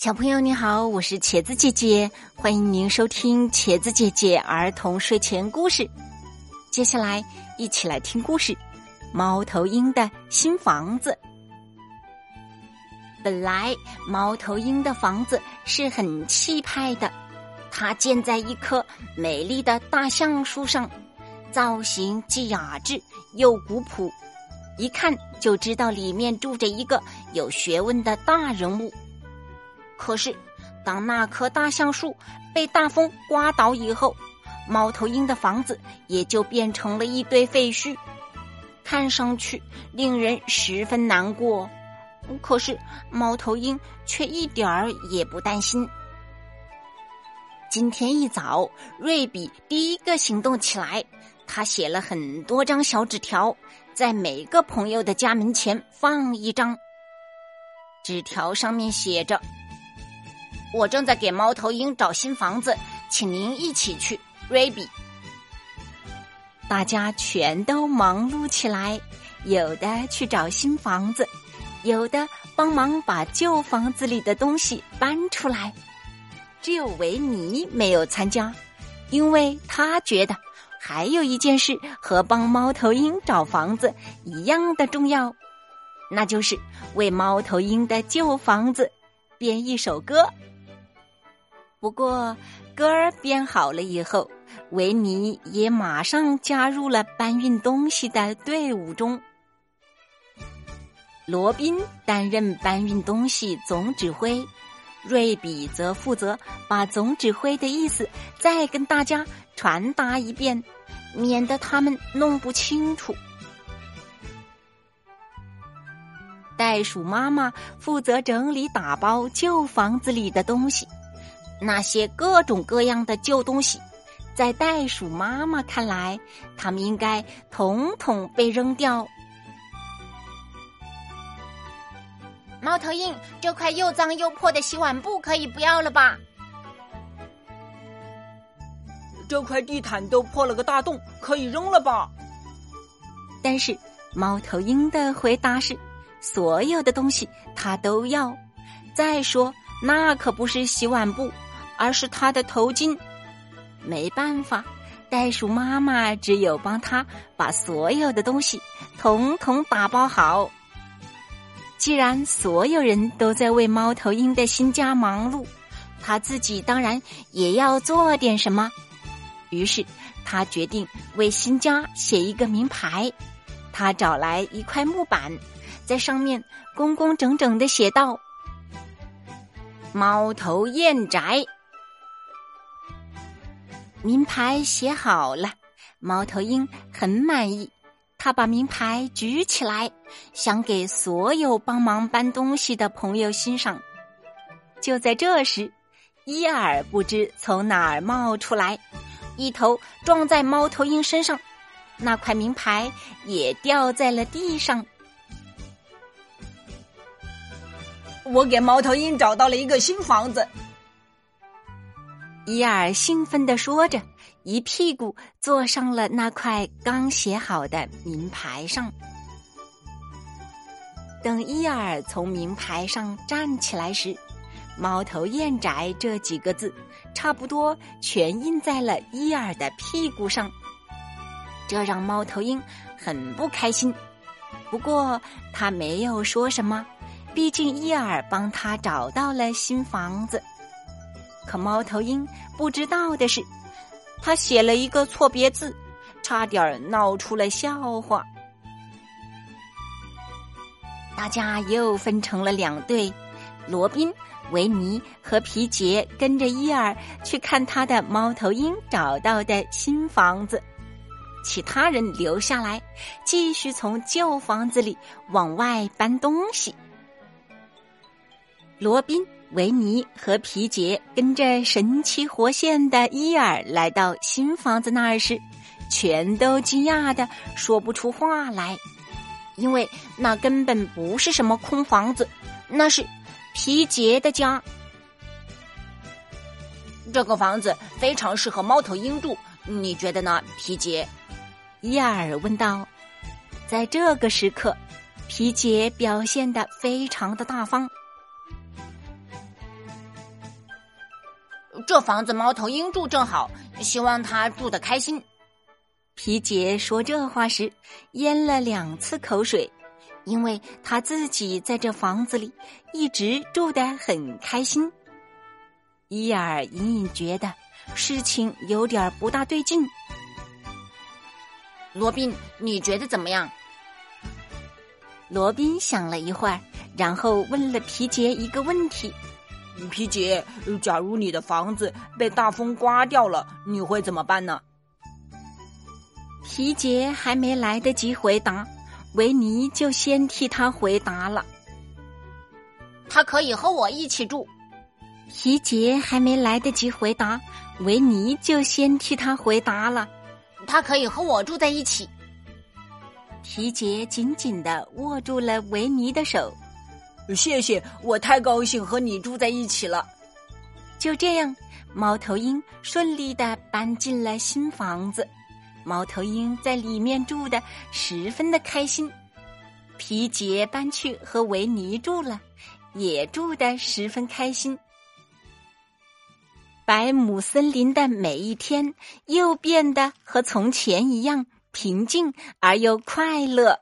小朋友你好，我是茄子姐姐，欢迎您收听茄子姐姐儿童睡前故事。接下来一起来听故事《猫头鹰的新房子》。本来猫头鹰的房子是很气派的，它建在一棵美丽的大橡树上，造型既雅致又古朴，一看就知道里面住着一个有学问的大人物。可是，当那棵大橡树被大风刮倒以后，猫头鹰的房子也就变成了一堆废墟，看上去令人十分难过。可是，猫头鹰却一点儿也不担心。今天一早，瑞比第一个行动起来，他写了很多张小纸条，在每个朋友的家门前放一张。纸条上面写着。我正在给猫头鹰找新房子，请您一起去，瑞比。大家全都忙碌起来，有的去找新房子，有的帮忙把旧房子里的东西搬出来。只有维尼没有参加，因为他觉得还有一件事和帮猫头鹰找房子一样的重要，那就是为猫头鹰的旧房子编一首歌。不过，歌儿编好了以后，维尼也马上加入了搬运东西的队伍中。罗宾担任搬运东西总指挥，瑞比则负责把总指挥的意思再跟大家传达一遍，免得他们弄不清楚。袋鼠妈妈负责整理打包旧房子里的东西。那些各种各样的旧东西，在袋鼠妈妈看来，它们应该统统被扔掉。猫头鹰，这块又脏又破的洗碗布可以不要了吧？这块地毯都破了个大洞，可以扔了吧？但是猫头鹰的回答是：所有的东西它都要。再说，那可不是洗碗布。而是他的头巾，没办法，袋鼠妈妈只有帮他把所有的东西统统打包好。既然所有人都在为猫头鹰的新家忙碌，他自己当然也要做点什么。于是，他决定为新家写一个名牌。他找来一块木板，在上面工工整整的写道：“猫头燕宅。”名牌写好了，猫头鹰很满意。他把名牌举起来，想给所有帮忙搬东西的朋友欣赏。就在这时，伊尔不知从哪儿冒出来，一头撞在猫头鹰身上，那块名牌也掉在了地上。我给猫头鹰找到了一个新房子。伊尔兴奋地说着，一屁股坐上了那块刚写好的名牌上。等伊尔从名牌上站起来时，“猫头燕宅”这几个字差不多全印在了伊尔的屁股上，这让猫头鹰很不开心。不过他没有说什么，毕竟伊尔帮他找到了新房子。可猫头鹰不知道的是，他写了一个错别字，差点闹出了笑话。大家又分成了两队，罗宾、维尼和皮杰跟着伊尔去看他的猫头鹰找到的新房子，其他人留下来继续从旧房子里往外搬东西。罗宾。维尼和皮杰跟着神气活现的伊尔来到新房子那儿时，全都惊讶的说不出话来，因为那根本不是什么空房子，那是皮杰的家。这个房子非常适合猫头鹰住，你觉得呢，皮杰？伊尔问道。在这个时刻，皮杰表现的非常的大方。这房子猫头鹰住正好，希望他住得开心。皮杰说这话时咽了两次口水，因为他自己在这房子里一直住得很开心。伊尔隐隐觉得事情有点不大对劲。罗宾，你觉得怎么样？罗宾想了一会儿，然后问了皮杰一个问题：“皮杰，假如你的房子被大风刮掉了，你会怎么办呢？”皮杰还没来得及回答，维尼就先替他回答了：“他可以和我一起住。”皮杰还没来得及回答，维尼就先替他回答了：“他可以和我住在一起。”皮杰紧紧的握住了维尼的手，谢谢，我太高兴和你住在一起了。就这样，猫头鹰顺利的搬进了新房子，猫头鹰在里面住的十分的开心。皮杰搬去和维尼住了，也住的十分开心。百亩森林的每一天又变得和从前一样。平静而又快乐。